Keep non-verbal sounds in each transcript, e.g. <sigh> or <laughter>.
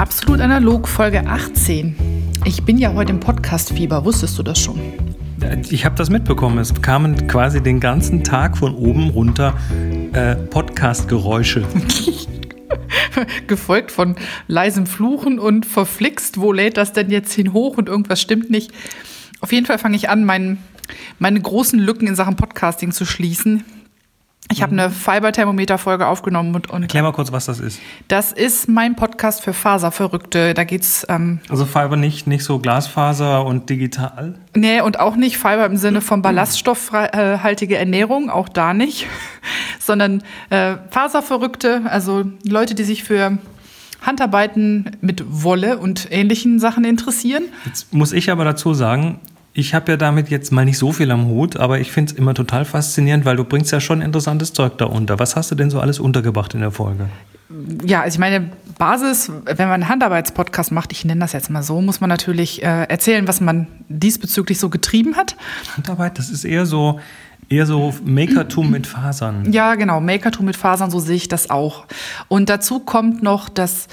Absolut analog, Folge 18. Ich bin ja heute im Podcast-Fieber, wusstest du das schon? Ich habe das mitbekommen. Es kamen quasi den ganzen Tag von oben runter äh, Podcast-Geräusche. <laughs> Gefolgt von leisem Fluchen und verflixt, wo lädt das denn jetzt hin hoch und irgendwas stimmt nicht. Auf jeden Fall fange ich an, mein, meine großen Lücken in Sachen Podcasting zu schließen. Ich habe eine Fiber-Thermometer-Folge aufgenommen und, und. Erklär mal kurz, was das ist. Das ist mein Podcast für Faserverrückte. Da geht's. Ähm, also Fiber nicht, nicht so Glasfaser und digital? Nee, und auch nicht Fiber im Sinne von ballaststoffhaltige Ernährung, auch da nicht. <laughs> Sondern äh, Faserverrückte, also Leute, die sich für Handarbeiten mit Wolle und ähnlichen Sachen interessieren. Jetzt muss ich aber dazu sagen, ich habe ja damit jetzt mal nicht so viel am Hut, aber ich finde es immer total faszinierend, weil du bringst ja schon interessantes Zeug da unter. Was hast du denn so alles untergebracht in der Folge? Ja, also ich meine, Basis, wenn man einen Handarbeitspodcast macht, ich nenne das jetzt mal so, muss man natürlich äh, erzählen, was man diesbezüglich so getrieben hat. Handarbeit, das ist eher so, eher so Makertum mit Fasern. Ja, genau, Makertum mit Fasern, so sehe ich das auch. Und dazu kommt noch, dass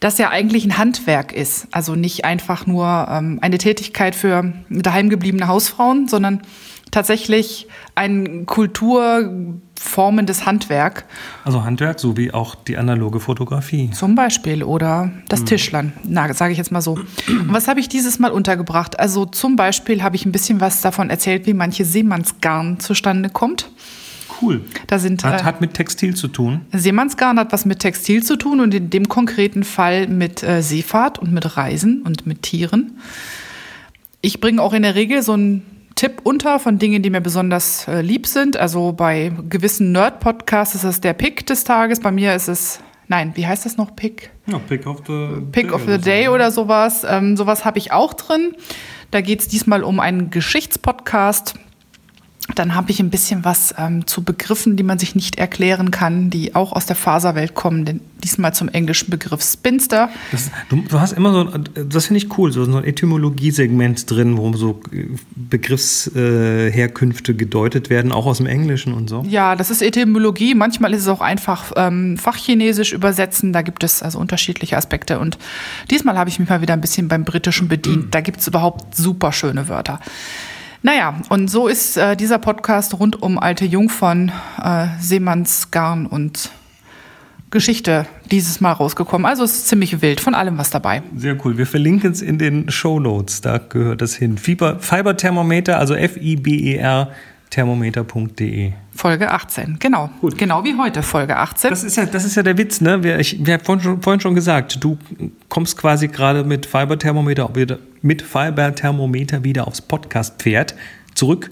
das ja eigentlich ein Handwerk ist. Also nicht einfach nur ähm, eine Tätigkeit für daheimgebliebene Hausfrauen, sondern tatsächlich ein kulturformendes Handwerk. Also Handwerk, so wie auch die analoge Fotografie. Zum Beispiel oder das hm. Tischlern, na, sage ich jetzt mal so. Und was habe ich dieses Mal untergebracht? Also zum Beispiel habe ich ein bisschen was davon erzählt, wie manche Seemannsgarn zustande kommt cool. Da sind, hat, äh, hat mit Textil zu tun. Seemannsgarn hat was mit Textil zu tun und in dem konkreten Fall mit äh, Seefahrt und mit Reisen und mit Tieren. Ich bringe auch in der Regel so einen Tipp unter von Dingen, die mir besonders äh, lieb sind. Also bei gewissen Nerd-Podcasts ist das der Pick des Tages. Bei mir ist es, nein, wie heißt das noch? Pick? Ja, Pick of the Pick Day of the Day oder sowas. Ähm, sowas habe ich auch drin. Da geht es diesmal um einen Geschichtspodcast dann habe ich ein bisschen was ähm, zu Begriffen, die man sich nicht erklären kann, die auch aus der Faserwelt kommen. Denn diesmal zum englischen Begriff Spinster. Das, du, du, hast immer so, das finde ich cool, so, so ein Etymologie-Segment drin, wo so Begriffsherkünfte äh, gedeutet werden, auch aus dem Englischen und so. Ja, das ist Etymologie. Manchmal ist es auch einfach ähm, Fachchinesisch übersetzen. Da gibt es also unterschiedliche Aspekte. Und diesmal habe ich mich mal wieder ein bisschen beim Britischen bedient. Da gibt es überhaupt super schöne Wörter. Naja, und so ist äh, dieser Podcast rund um alte Jungfern, äh, Seemannsgarn und Geschichte dieses Mal rausgekommen. Also es ist ziemlich wild, von allem was dabei. Sehr cool. Wir verlinken es in den Show Notes, da gehört das hin. Fiber, Fiberthermometer, also F-I-B-E-R thermometer.de. Folge 18, genau. Gut. Genau wie heute, Folge 18. Das ist ja, das ist ja der Witz, ne? Wir, ich, wir haben vorhin schon, vorhin schon gesagt, du kommst quasi gerade mit Fiberthermometer, mit Fiberthermometer wieder aufs Podcast-Pferd zurück.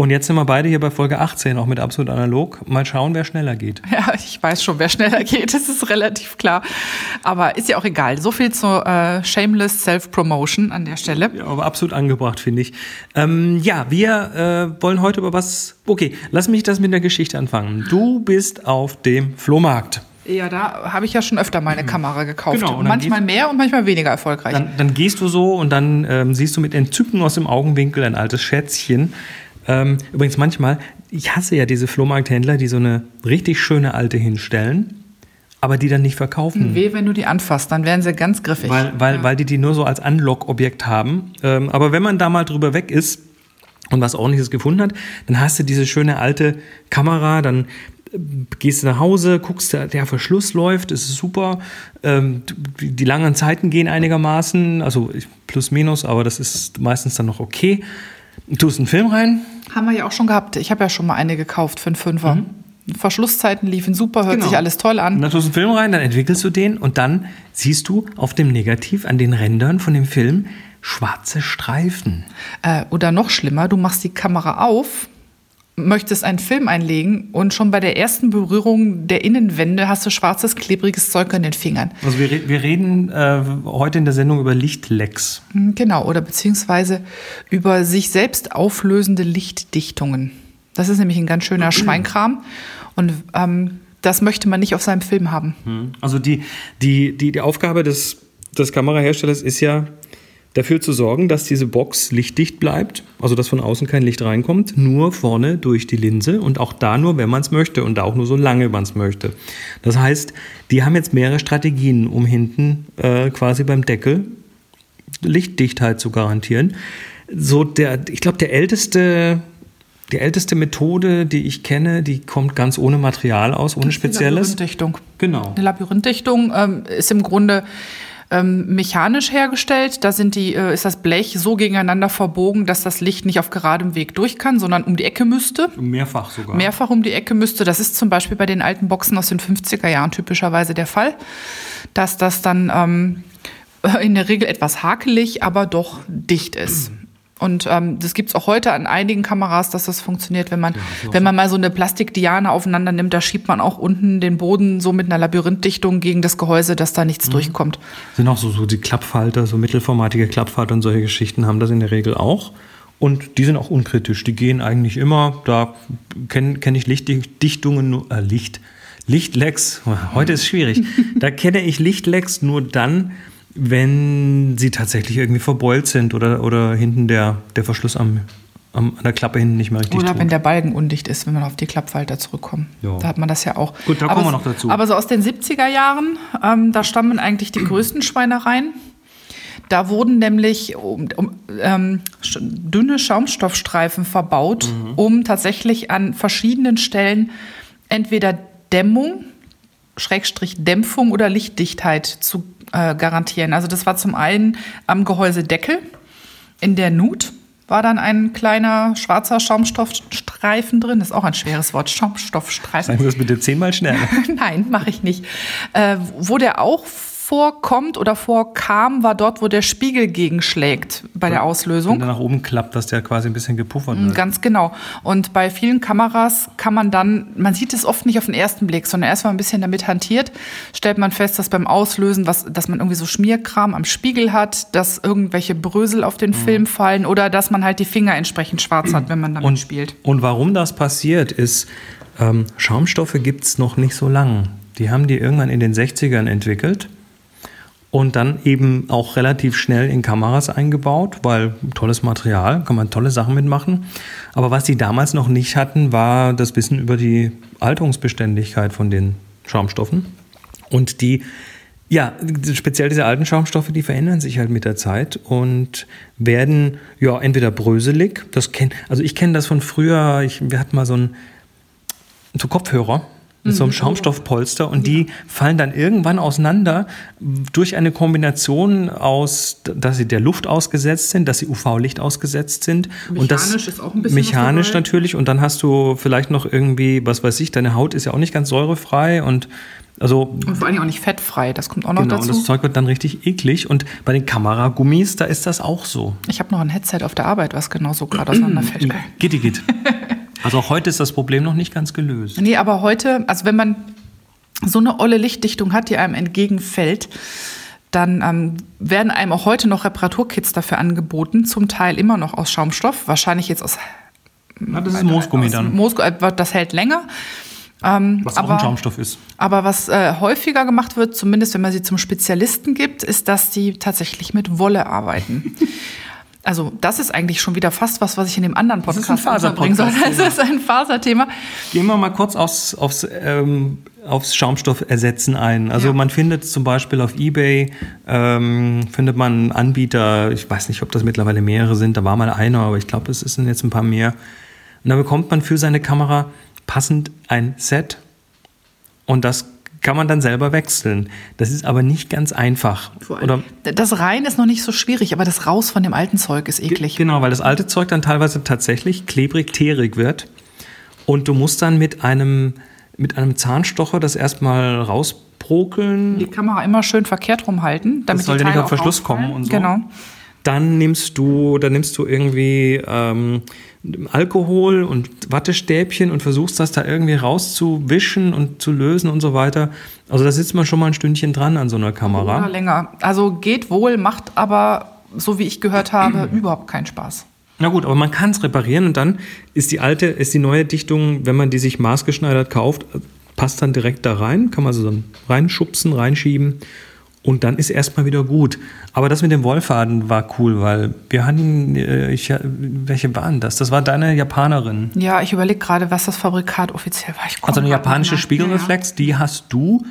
Und jetzt sind wir beide hier bei Folge 18, auch mit absolut analog. Mal schauen, wer schneller geht. <laughs> Ja, ich weiß schon, wer schneller geht. Das ist relativ klar. Aber ist ja auch egal. So viel zur äh, Shameless Self-Promotion an der Stelle. Ja, aber absolut angebracht, finde ich. Ähm, ja, wir äh, wollen heute über was. Okay, lass mich das mit der Geschichte anfangen. Du bist auf dem Flohmarkt. Ja, da habe ich ja schon öfter mal eine Kamera gekauft. Genau, manchmal mehr und manchmal weniger erfolgreich. Dann, dann gehst du so und dann ähm, siehst du mit Entzücken aus dem Augenwinkel ein altes Schätzchen ähm, übrigens manchmal, ich hasse ja diese Flohmarkthändler, die so eine richtig schöne alte hinstellen, aber die dann nicht verkaufen. Weh, wenn du die anfasst, dann werden sie ganz griffig. Weil, weil, ja. weil die die nur so als Unlock-Objekt haben. Ähm, aber wenn man da mal drüber weg ist und was ordentliches gefunden hat, dann hast du diese schöne alte Kamera, dann äh, gehst du nach Hause, guckst, der Verschluss läuft, ist super. Ähm, die langen Zeiten gehen einigermaßen, also plus minus, aber das ist meistens dann noch okay. Tust einen Film rein? Haben wir ja auch schon gehabt. Ich habe ja schon mal eine gekauft für einen Fünfer. Mhm. Verschlusszeiten liefen super, hört genau. sich alles toll an. dann tust du einen Film rein, dann entwickelst du den und dann siehst du auf dem Negativ an den Rändern von dem Film schwarze Streifen. Äh, oder noch schlimmer, du machst die Kamera auf möchtest einen Film einlegen und schon bei der ersten Berührung der Innenwände hast du schwarzes, klebriges Zeug an den Fingern. Also wir, wir reden äh, heute in der Sendung über Lichtlecks. Hm, genau, oder beziehungsweise über sich selbst auflösende Lichtdichtungen. Das ist nämlich ein ganz schöner <clears throat> Schweinkram und ähm, das möchte man nicht auf seinem Film haben. Hm. Also die, die, die, die Aufgabe des, des Kameraherstellers ist ja, dafür zu sorgen, dass diese Box lichtdicht bleibt, also dass von außen kein Licht reinkommt, nur vorne durch die Linse und auch da nur, wenn man es möchte und auch nur so lange man es möchte. Das heißt, die haben jetzt mehrere Strategien, um hinten äh, quasi beim Deckel Lichtdichtheit zu garantieren. So der, ich glaube, der älteste die älteste Methode, die ich kenne, die kommt ganz ohne Material aus, ohne Spezielles. Die Labyrinthdichtung. Genau. Die Labyrinthdichtung ähm, ist im Grunde ähm, mechanisch hergestellt. Da sind die, äh, ist das Blech so gegeneinander verbogen, dass das Licht nicht auf geradem Weg durch kann, sondern um die Ecke müsste. Mehrfach sogar. Mehrfach um die Ecke müsste. Das ist zum Beispiel bei den alten Boxen aus den 50er Jahren typischerweise der Fall, dass das dann ähm, <laughs> in der Regel etwas hakelig, aber doch dicht ist. Und ähm, das gibt's auch heute an einigen Kameras, dass das funktioniert, wenn man, ja, wenn man mal so eine Plastikdiane aufeinander nimmt, da schiebt man auch unten den Boden so mit einer Labyrinthdichtung gegen das Gehäuse, dass da nichts mhm. durchkommt. Sind auch so, so die Klappfalter, so mittelformatige Klappfalter und solche Geschichten haben das in der Regel auch. Und die sind auch unkritisch. Die gehen eigentlich immer. Da kenne kenn ich Lichtdichtungen, äh, Licht, Lichtlecks. <laughs> Heute ist schwierig. <laughs> da kenne ich Lichtlecks nur dann, wenn sie tatsächlich irgendwie verbeult sind oder, oder hinten der, der Verschluss am, am, an der Klappe hinten nicht mehr richtig Oder tut. wenn der Balken undicht ist, wenn man auf die Klappfalter zurückkommt. Jo. Da hat man das ja auch. Gut, da aber kommen wir noch dazu. Aber so aus den 70er Jahren, ähm, da stammen eigentlich die größten Schweinereien. Da wurden nämlich um, um, ähm, dünne Schaumstoffstreifen verbaut, mhm. um tatsächlich an verschiedenen Stellen entweder Dämmung, Schrägstrich Dämpfung oder Lichtdichtheit zu äh, garantieren. Also das war zum einen am Gehäusedeckel in der Nut war dann ein kleiner schwarzer Schaumstoffstreifen drin. Das ist auch ein schweres Wort, Schaumstoffstreifen. Sagen Sie das bitte zehnmal schneller. <laughs> Nein, mache ich nicht. Äh, wo der auch vorkommt oder vorkam, war dort, wo der Spiegel gegenschlägt bei der Auslösung. Wenn der nach oben klappt, dass der quasi ein bisschen gepuffert wird. Ganz genau. Und bei vielen Kameras kann man dann, man sieht es oft nicht auf den ersten Blick, sondern erst mal ein bisschen damit hantiert, stellt man fest, dass beim Auslösen, was, dass man irgendwie so Schmierkram am Spiegel hat, dass irgendwelche Brösel auf den mhm. Film fallen oder dass man halt die Finger entsprechend schwarz hat, wenn man damit und, spielt. Und warum das passiert, ist, ähm, Schaumstoffe gibt es noch nicht so lang. Die haben die irgendwann in den 60ern entwickelt und dann eben auch relativ schnell in Kameras eingebaut, weil tolles Material, kann man tolle Sachen mitmachen. Aber was sie damals noch nicht hatten, war das Wissen über die Alterungsbeständigkeit von den Schaumstoffen. Und die, ja, speziell diese alten Schaumstoffe, die verändern sich halt mit der Zeit und werden ja entweder bröselig, das kenn, also ich kenne das von früher, ich, wir hatten mal so einen so Kopfhörer, mit so einem mhm. Schaumstoffpolster und die fallen dann irgendwann auseinander durch eine Kombination aus, dass sie der Luft ausgesetzt sind, dass sie UV-Licht ausgesetzt sind mechanisch und das ist auch ein bisschen mechanisch natürlich und dann hast du vielleicht noch irgendwie, was weiß ich, deine Haut ist ja auch nicht ganz säurefrei und also und vor allem auch nicht fettfrei, das kommt auch noch genau, dazu. Und das Zeug wird dann richtig eklig. Und bei den Kameragummis, da ist das auch so. Ich habe noch ein Headset auf der Arbeit, was genauso gerade auseinanderfällt. Gitti, gitt. Also auch heute ist das Problem noch nicht ganz gelöst. Nee, aber heute, also wenn man so eine olle Lichtdichtung hat, die einem entgegenfällt, dann ähm, werden einem auch heute noch Reparaturkits dafür angeboten, zum Teil immer noch aus Schaumstoff, wahrscheinlich jetzt aus. Na, das ist Moosgummi dann. Moos, äh, das hält länger. Ähm, was aber, auch ein Schaumstoff ist. Aber was äh, häufiger gemacht wird, zumindest wenn man sie zum Spezialisten gibt, ist, dass die tatsächlich mit Wolle arbeiten. Also das ist eigentlich schon wieder fast was, was ich in dem anderen Podcast das ist ein bringen soll. <laughs> Das ist ein Faserthema. Gehen wir mal kurz aufs, aufs, ähm, aufs Schaumstoffersetzen ein. Also ja. man findet zum Beispiel auf Ebay, ähm, findet man Anbieter, ich weiß nicht, ob das mittlerweile mehrere sind, da war mal einer, aber ich glaube, es sind jetzt ein paar mehr. Und da bekommt man für seine Kamera passend ein Set und das kann man dann selber wechseln. Das ist aber nicht ganz einfach. Oder das Rein ist noch nicht so schwierig, aber das Raus von dem alten Zeug ist eklig. Genau, weil das alte Zeug dann teilweise tatsächlich klebrig, teerig wird. Und du musst dann mit einem, mit einem Zahnstocher das erstmal rausprokeln. Die Kamera immer schön verkehrt rumhalten, damit das soll die ja nicht auf Verschluss kommen und so. Genau. Dann nimmst du, dann nimmst du irgendwie ähm, Alkohol und Wattestäbchen und versuchst das da irgendwie rauszuwischen und zu lösen und so weiter. Also da sitzt man schon mal ein Stündchen dran an so einer Kamera. Oder länger. Also geht wohl, macht aber, so wie ich gehört habe, <clears throat> überhaupt keinen Spaß. Na gut, aber man kann es reparieren und dann ist die alte, ist die neue Dichtung, wenn man die sich maßgeschneidert kauft, passt dann direkt da rein, kann man so dann reinschubsen, reinschieben Und dann ist erstmal wieder gut. Aber das mit dem Wollfaden war cool, weil wir hatten, äh, ich, welche waren das? Das war deine Japanerin. Ja, ich überlege gerade, was das Fabrikat offiziell war. also eine japanische Spiegelreflex, ja. die hast du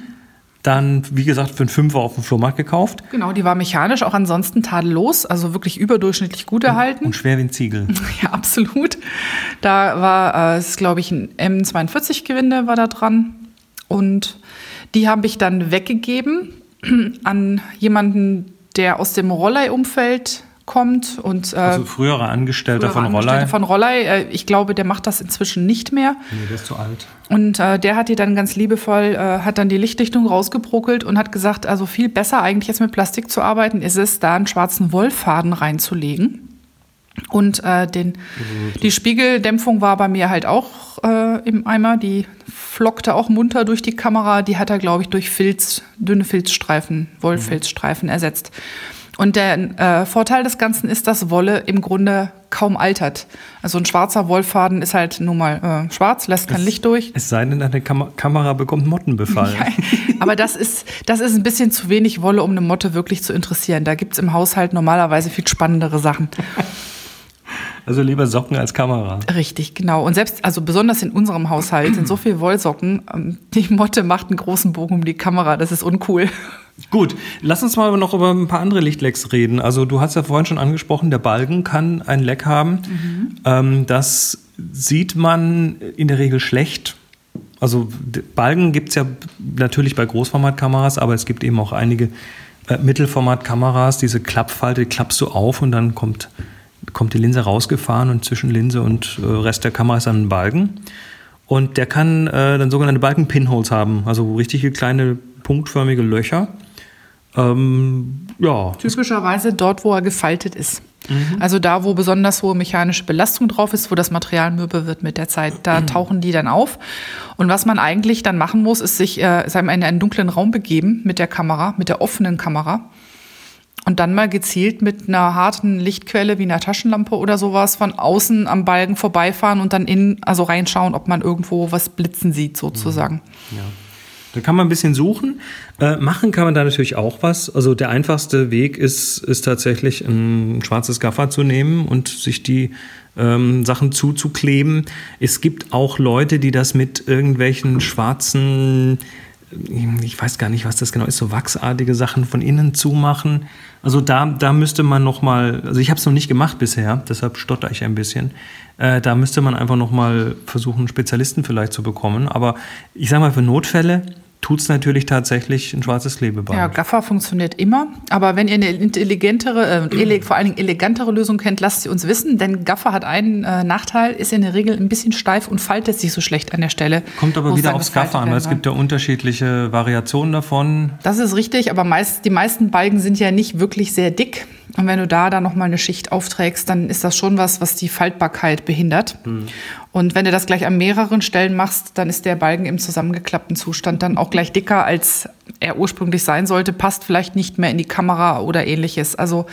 dann, wie gesagt, für einen Fünfer auf dem Flohmarkt gekauft. Genau, die war mechanisch, auch ansonsten tadellos, also wirklich überdurchschnittlich gut erhalten. Und schwer wie ein Ziegel. <laughs> Ja, absolut. Da war es, glaube ich, ein M42-Gewinde war da dran. Und die habe ich dann weggegeben <clears throat> an jemanden, der aus dem Rollei-Umfeld kommt und äh, also früherer Angestellter frühere von Rollei. Von Rollei, äh, ich glaube, der macht das inzwischen nicht mehr. Nee, der ist zu alt. Und äh, der hat die dann ganz liebevoll, äh, hat dann die Lichtdichtung rausgebruckelt und hat gesagt, also viel besser eigentlich jetzt mit Plastik zu arbeiten, ist es, da einen schwarzen Wollfaden reinzulegen. Und äh, den, die Spiegeldämpfung war bei mir halt auch äh, im Eimer. Die flockte auch munter durch die Kamera. Die hat er, glaube ich, durch Filz, dünne Filzstreifen, Wollfilzstreifen mhm. ersetzt. Und der äh, Vorteil des Ganzen ist, dass Wolle im Grunde kaum altert. Also ein schwarzer Wollfaden ist halt nun mal äh, schwarz, lässt kein es, Licht durch. Es sei denn, eine Kam Kamera bekommt Mottenbefall. <laughs> Ja, aber das ist, das ist ein bisschen zu wenig Wolle, um eine Motte wirklich zu interessieren. Da gibt es im Haushalt normalerweise viel spannendere Sachen. Also lieber Socken als Kamera. Richtig, genau. Und selbst, also besonders in unserem Haushalt sind so viele Wollsocken. Ähm, die Motte macht einen großen Bogen um die Kamera. Das ist uncool. Gut, lass uns mal noch über ein paar andere Lichtlecks reden. Also du hast ja vorhin schon angesprochen, der Balken kann ein Leck haben. Mhm. Ähm, das sieht man in der Regel schlecht. Also Balken gibt es ja natürlich bei Großformatkameras, aber es gibt eben auch einige äh, Mittelformatkameras. Diese Klappfalte klappst du auf und dann kommt kommt die Linse rausgefahren und zwischen Linse und äh, Rest der Kamera ist dann ein Balken. Und der kann äh, dann sogenannte Balken-Pinholes haben, also richtige kleine punktförmige Löcher. Ähm, ja. Typischerweise dort, wo er gefaltet ist. Mhm. Also da, wo besonders hohe mechanische Belastung drauf ist, wo das Material mürbe wird mit der Zeit, da mhm. tauchen die dann auf. Und was man eigentlich dann machen muss, ist sich äh, in einen dunklen Raum begeben mit der Kamera, mit der offenen Kamera und dann mal gezielt mit einer harten Lichtquelle wie einer Taschenlampe oder sowas von außen am Balken vorbeifahren und dann innen, also reinschauen, ob man irgendwo was blitzen sieht, sozusagen. Ja. Da kann man ein bisschen suchen. Äh, machen kann man da natürlich auch was. Also der einfachste Weg ist, ist tatsächlich ein schwarzes Gaffer zu nehmen und sich die ähm, Sachen zuzukleben. Es gibt auch Leute, die das mit irgendwelchen schwarzen ich weiß gar nicht, was das genau ist, so wachsartige Sachen von innen zumachen. Also da, da müsste man noch mal, also ich habe es noch nicht gemacht bisher, deshalb stotter ich ein bisschen. Äh, da müsste man einfach noch mal versuchen, Spezialisten vielleicht zu bekommen. Aber ich sage mal, für Notfälle tut es natürlich tatsächlich ein schwarzes Klebeband. Ja, Gaffer funktioniert immer. Aber wenn ihr eine intelligentere, äh, <clears throat> vor allen Dingen elegantere Lösung kennt, lasst sie uns wissen. Denn Gaffer hat einen äh, Nachteil, ist in der Regel ein bisschen steif und faltet sich so schlecht an der Stelle. Kommt aber wieder aufs Gaffer an, weil es gibt ja unterschiedliche Variationen davon. Das ist richtig, aber meist, die meisten Balken sind ja nicht wirklich sehr dick. Und wenn du da dann nochmal eine Schicht aufträgst, dann ist das schon was, was die Faltbarkeit behindert. Mhm. Und wenn du das gleich an mehreren Stellen machst, dann ist der Balken im zusammengeklappten Zustand dann auch gleich dicker, als er ursprünglich sein sollte, passt vielleicht nicht mehr in die Kamera oder ähnliches. Also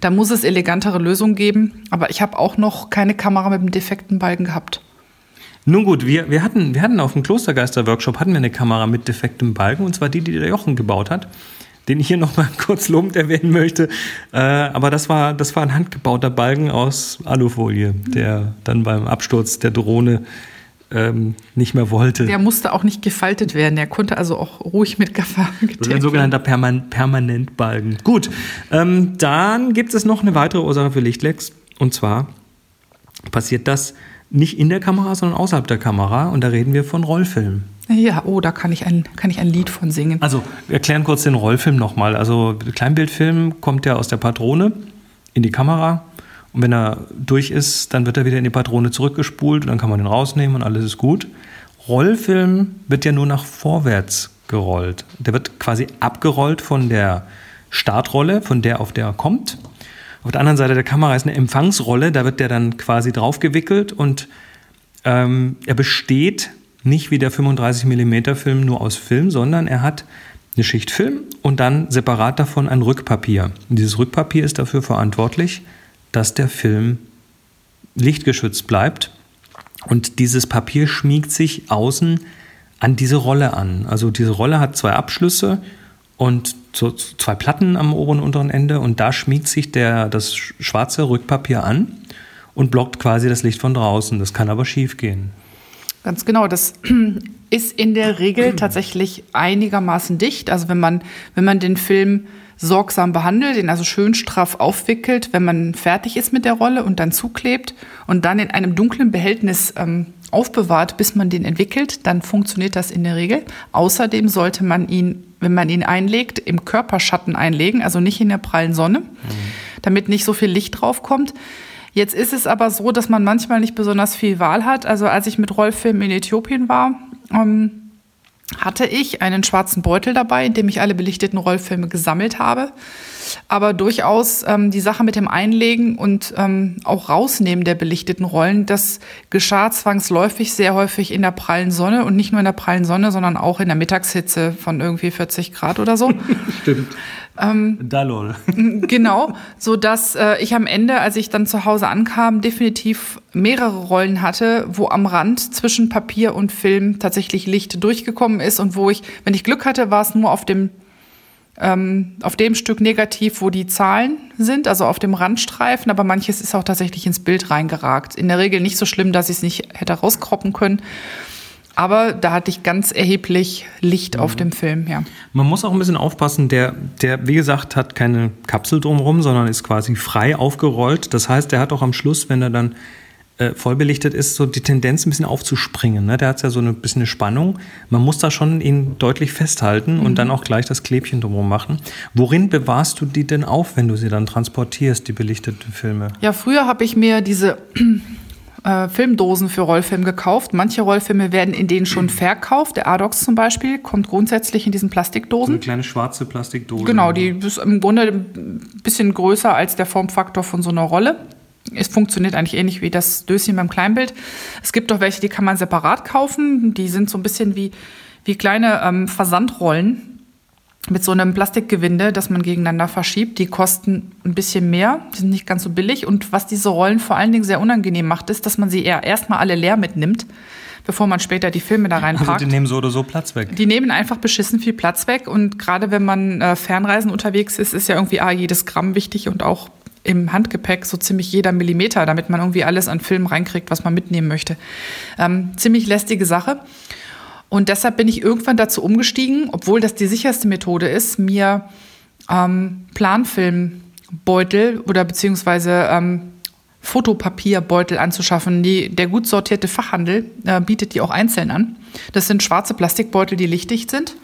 da muss es elegantere Lösungen geben. Aber ich habe auch noch keine Kamera mit einem defekten Balken gehabt. Nun gut, wir, wir, hatten, wir hatten auf dem Klostergeister-Workshop hatten wir eine Kamera mit defektem Balken, und zwar die, die der Jochen gebaut hat den ich hier noch mal <laughs> kurz lobend erwähnen möchte. Äh, aber das war, das war ein handgebauter Balken aus Alufolie, der dann beim Absturz der Drohne ähm, nicht mehr wollte. Der musste auch nicht gefaltet werden. Der konnte also auch ruhig mit Gaffer Das ist ein sogenannter Perman Permanentbalken. Gut, ähm, dann gibt es noch eine weitere Ursache für Lichtlecks. Und zwar passiert das nicht in der Kamera, sondern außerhalb der Kamera. Und da reden wir von Rollfilmen. Ja, oh, da kann ich ein, kann ich ein Lied von singen. Also, wir erklären kurz den Rollfilm nochmal. Also, Kleinbildfilm kommt ja aus der Patrone in die Kamera. Und wenn er durch ist, dann wird er wieder in die Patrone zurückgespult und dann kann man den rausnehmen und alles ist gut. Rollfilm wird ja nur nach vorwärts gerollt. Der wird quasi abgerollt von der Startrolle, von der auf der er kommt. Auf der anderen Seite der Kamera ist eine Empfangsrolle, da wird der dann quasi draufgewickelt und ähm, er besteht nicht wie der 35 mm Film nur aus Film, sondern er hat eine Schicht Film und dann separat davon ein Rückpapier. Und dieses Rückpapier ist dafür verantwortlich, dass der Film lichtgeschützt bleibt. Und dieses Papier schmiegt sich außen an diese Rolle an. Also diese Rolle hat zwei Abschlüsse und zwei Platten am oberen und unteren Ende und da schmiegt sich der, das schwarze Rückpapier an und blockt quasi das Licht von draußen. Das kann aber schief gehen. Ganz genau, das <clears throat> ist in der Regel <clears throat> tatsächlich einigermaßen dicht. Also wenn man, wenn man den Film sorgsam behandelt, den also schön straff aufwickelt, wenn man fertig ist mit der Rolle und dann zuklebt und dann in einem dunklen Behältnis ähm, aufbewahrt, bis man den entwickelt, dann funktioniert das in der Regel. Außerdem sollte man ihn, wenn man ihn einlegt, im Körperschatten einlegen, also nicht in der prallen Sonne, mhm. damit nicht so viel Licht drauf kommt. Jetzt ist es aber so, dass man manchmal nicht besonders viel Wahl hat. Also als ich mit Rollfilmen in Äthiopien war, ähm, hatte ich einen schwarzen Beutel dabei, in dem ich alle belichteten Rollfilme gesammelt habe. Aber durchaus ähm, die Sache mit dem Einlegen und ähm, auch Rausnehmen der belichteten Rollen, das geschah zwangsläufig sehr häufig in der prallen Sonne und nicht nur in der prallen Sonne, sondern auch in der Mittagshitze von irgendwie 40 Grad oder so. <laughs> Stimmt. Ähm, Dalol. Genau, so dass äh, ich am Ende, als ich dann zu Hause ankam, definitiv mehrere Rollen hatte, wo am Rand zwischen Papier und Film tatsächlich Licht durchgekommen ist und wo ich, wenn ich Glück hatte, war es nur auf dem ähm, auf dem Stück negativ, wo die Zahlen sind, also auf dem Randstreifen, aber manches ist auch tatsächlich ins Bild reingeragt. In der Regel nicht so schlimm, dass ich es nicht hätte rauskroppen können. Aber da hatte ich ganz erheblich Licht mhm. auf dem Film, ja. Man muss auch ein bisschen aufpassen, der, der, wie gesagt, hat keine Kapsel drumherum, sondern ist quasi frei aufgerollt. Das heißt, der hat auch am Schluss, wenn er dann äh, vollbelichtet ist, so die Tendenz ein bisschen aufzuspringen. Ne? Der hat ja so ein bisschen eine Spannung. Man muss da schon ihn deutlich festhalten mhm. und dann auch gleich das Klebchen drumherum machen. Worin bewahrst du die denn auf, wenn du sie dann transportierst, die belichteten Filme? Ja, früher habe ich mir diese äh, Filmdosen für Rollfilm gekauft. Manche Rollfilme werden in denen schon verkauft. Der Adox zum Beispiel kommt grundsätzlich in diesen Plastikdosen. So eine kleine schwarze Plastikdose. Genau, die ist im Grunde ein bisschen größer als der Formfaktor von so einer Rolle. Es funktioniert eigentlich ähnlich wie das Döschen beim Kleinbild. Es gibt auch welche, die kann man separat kaufen. Die sind so ein bisschen wie, wie kleine ähm, Versandrollen mit so einem Plastikgewinde, das man gegeneinander verschiebt. Die kosten ein bisschen mehr, die sind nicht ganz so billig. Und was diese Rollen vor allen Dingen sehr unangenehm macht, ist, dass man sie eher erstmal alle leer mitnimmt, bevor man später die Filme da reinpackt. Also die nehmen so oder so Platz weg. Die nehmen einfach beschissen viel Platz weg. Und gerade wenn man äh, Fernreisen unterwegs ist, ist ja irgendwie ah, jedes Gramm wichtig und auch im Handgepäck so ziemlich jeder Millimeter, damit man irgendwie alles an Filmen reinkriegt, was man mitnehmen möchte. Ähm, ziemlich lästige Sache. Und deshalb bin ich irgendwann dazu umgestiegen, obwohl das die sicherste Methode ist, mir ähm, Planfilmbeutel oder beziehungsweise ähm, Fotopapierbeutel anzuschaffen. Die, der gut sortierte Fachhandel äh, bietet die auch einzeln an. Das sind schwarze Plastikbeutel, die lichtdicht sind.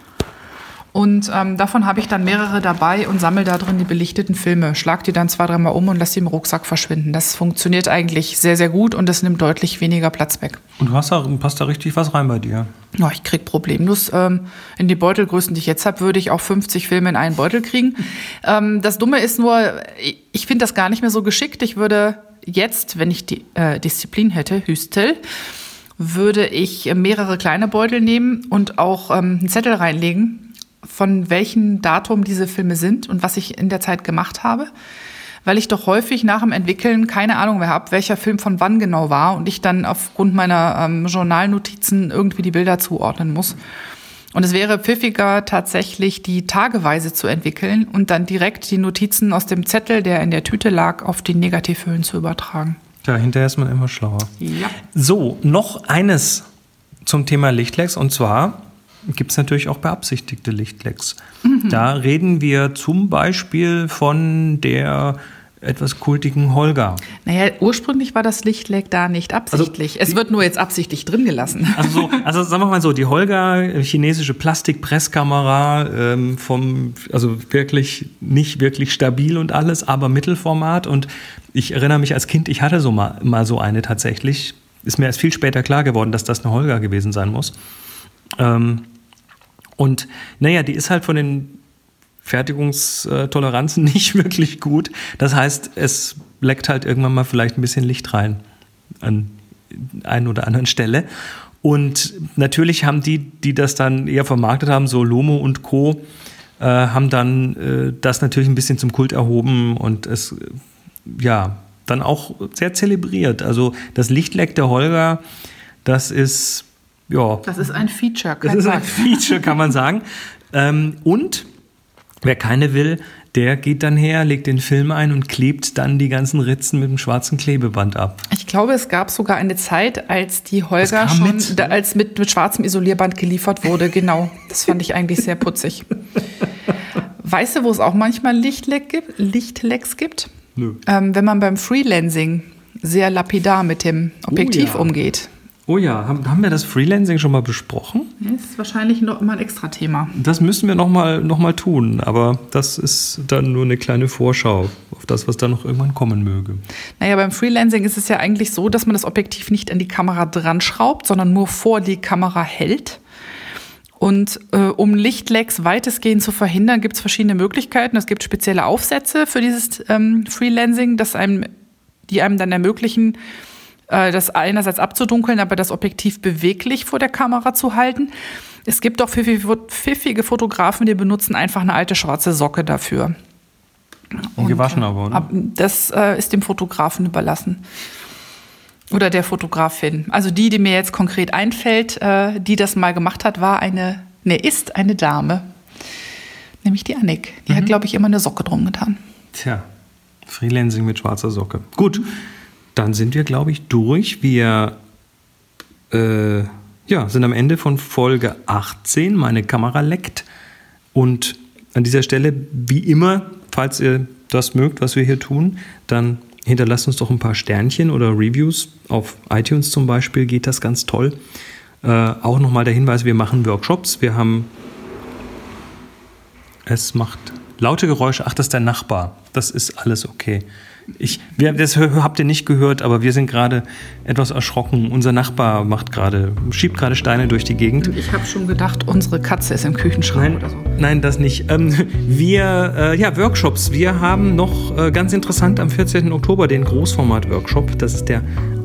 Und ähm, davon habe ich dann mehrere dabei und sammle da drin die belichteten Filme. Schlag die dann zwei, dreimal um und lass die im Rucksack verschwinden. Das funktioniert eigentlich sehr, sehr gut und das nimmt deutlich weniger Platz weg. Und du hast da, passt da richtig was rein bei dir? Ja, ich krieg problemlos. Ähm, in die Beutelgrößen, die ich jetzt habe, würde ich auch 50 Filme in einen Beutel kriegen. <laughs> Ähm, das Dumme ist nur, ich finde das gar nicht mehr so geschickt. Ich würde jetzt, wenn ich die äh, Disziplin hätte, Hüstel, würde ich mehrere kleine Beutel nehmen und auch ähm, einen Zettel reinlegen, von welchem Datum diese Filme sind und was ich in der Zeit gemacht habe, weil ich doch häufig nach dem Entwickeln keine Ahnung mehr habe, welcher Film von wann genau war und ich dann aufgrund meiner ähm, Journalnotizen irgendwie die Bilder zuordnen muss. Und es wäre pfiffiger, tatsächlich die tageweise zu entwickeln und dann direkt die Notizen aus dem Zettel, der in der Tüte lag, auf die Negativhüllen zu übertragen. Ja, hinterher ist man immer schlauer. Ja. So, noch eines zum Thema Lichtlex und zwar gibt es natürlich auch beabsichtigte Lichtlecks. Mhm. Da reden wir zum Beispiel von der etwas kultigen Holger. Naja, ursprünglich war das Lichtleck da nicht absichtlich. Also, es wird nur jetzt absichtlich drin gelassen. Also, also sagen wir mal so, die Holger, chinesische Plastikpresskamera, ähm, vom, also wirklich nicht wirklich stabil und alles, aber Mittelformat. Und ich erinnere mich als Kind, ich hatte so mal, mal so eine tatsächlich. Ist mir erst viel später klar geworden, dass das eine Holger gewesen sein muss. Ähm, und naja, die ist halt von den Fertigungstoleranzen <laughs> nicht wirklich gut. Das heißt, es leckt halt irgendwann mal vielleicht ein bisschen Licht rein an einer oder anderen Stelle. Und natürlich haben die, die das dann eher vermarktet haben, so Lomo und Co., äh, haben dann äh, das natürlich ein bisschen zum Kult erhoben und es, ja, dann auch sehr zelebriert. Also das Lichtleck der Holger, das ist ja. Das ist ein Feature. Das ist ein Feature, kann man sagen. <laughs> Ähm, und Wer keine will, der geht dann her, legt den Film ein und klebt dann die ganzen Ritzen mit dem schwarzen Klebeband ab. Ich glaube, es gab sogar eine Zeit, als die Holger schon mit, da, als mit, mit schwarzem Isolierband geliefert wurde. Genau. Das fand ich eigentlich sehr putzig. <laughs> weißt du, wo es auch manchmal Lichtleck gibt, Lichtlecks gibt? Nö. Ähm, wenn man beim Freelancing sehr lapidar mit dem Objektiv oh ja. umgeht. Oh ja, haben, haben wir das Freelancing schon mal besprochen? Das ist wahrscheinlich noch mal ein extra Thema. Das müssen wir noch mal, noch mal tun, aber das ist dann nur eine kleine Vorschau auf das, was da noch irgendwann kommen möge. Naja, beim Freelancing ist es ja eigentlich so, dass man das Objektiv nicht an die Kamera dran schraubt, sondern nur vor die Kamera hält. Und äh, um Lichtlecks weitestgehend zu verhindern, gibt es verschiedene Möglichkeiten. Es gibt spezielle Aufsätze für dieses ähm, Freelancing, das einem, die einem dann ermöglichen, äh, das einerseits abzudunkeln, aber das Objektiv beweglich vor der Kamera zu halten. Es gibt auch pfiffige Fotografen, die benutzen einfach eine alte schwarze Socke dafür. Und gewaschen aber, oder? Das äh, ist dem Fotografen überlassen. Oder der Fotografin. Also die, die mir jetzt konkret einfällt, äh, die das mal gemacht hat, war eine, ne, ist eine Dame. Nämlich die Annik. Die mhm. hat, glaube ich, immer eine Socke drum getan. Tja, Freelancing mit schwarzer Socke. Gut. Dann sind wir, glaube ich, durch. Wir äh, ja, sind am Ende von Folge 18. Meine Kamera leckt. Und an dieser Stelle, wie immer, falls ihr das mögt, was wir hier tun, dann hinterlasst uns doch ein paar Sternchen oder Reviews. Auf iTunes zum Beispiel geht das ganz toll. Äh, auch nochmal der Hinweis, wir machen Workshops. Wir haben. Es macht laute Geräusche. Ach, das ist der Nachbar. Das ist alles okay. Ich, wir, das habt ihr nicht gehört, aber wir sind gerade etwas erschrocken. Unser Nachbar macht gerade, schiebt gerade Steine durch die Gegend. Ich habe schon gedacht, unsere Katze ist im Küchenschrank nein, oder so. Nein, das nicht. Ähm, wir, äh, ja, Workshops. Wir haben noch äh, ganz interessant am 14. Oktober den Großformat-Workshop. Das ist der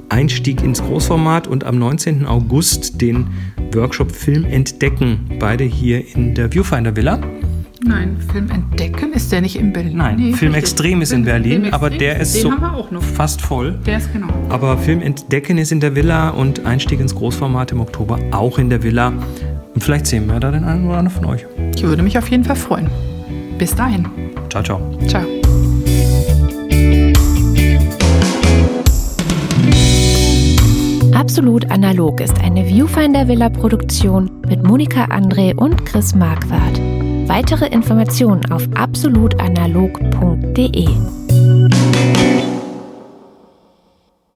Einstieg ins Großformat und am 19. August den Workshop Film entdecken. Beide hier in der Viewfinder Villa. Nein, Film entdecken ist der nicht in Berlin. Nein, nee, Film Extrem ist in Berlin, aber der ist so fast voll. Der ist genau. Aber Film entdecken ist in der Villa und Einstieg ins Großformat im Oktober auch in der Villa. Und vielleicht sehen wir da den einen oder anderen von euch. Ich würde mich auf jeden Fall freuen. Bis dahin. Ciao, ciao. Ciao. Absolut Analog ist eine Viewfinder Villa Produktion mit Monika André und Chris Marquardt. Weitere Informationen auf absolutanalog.de.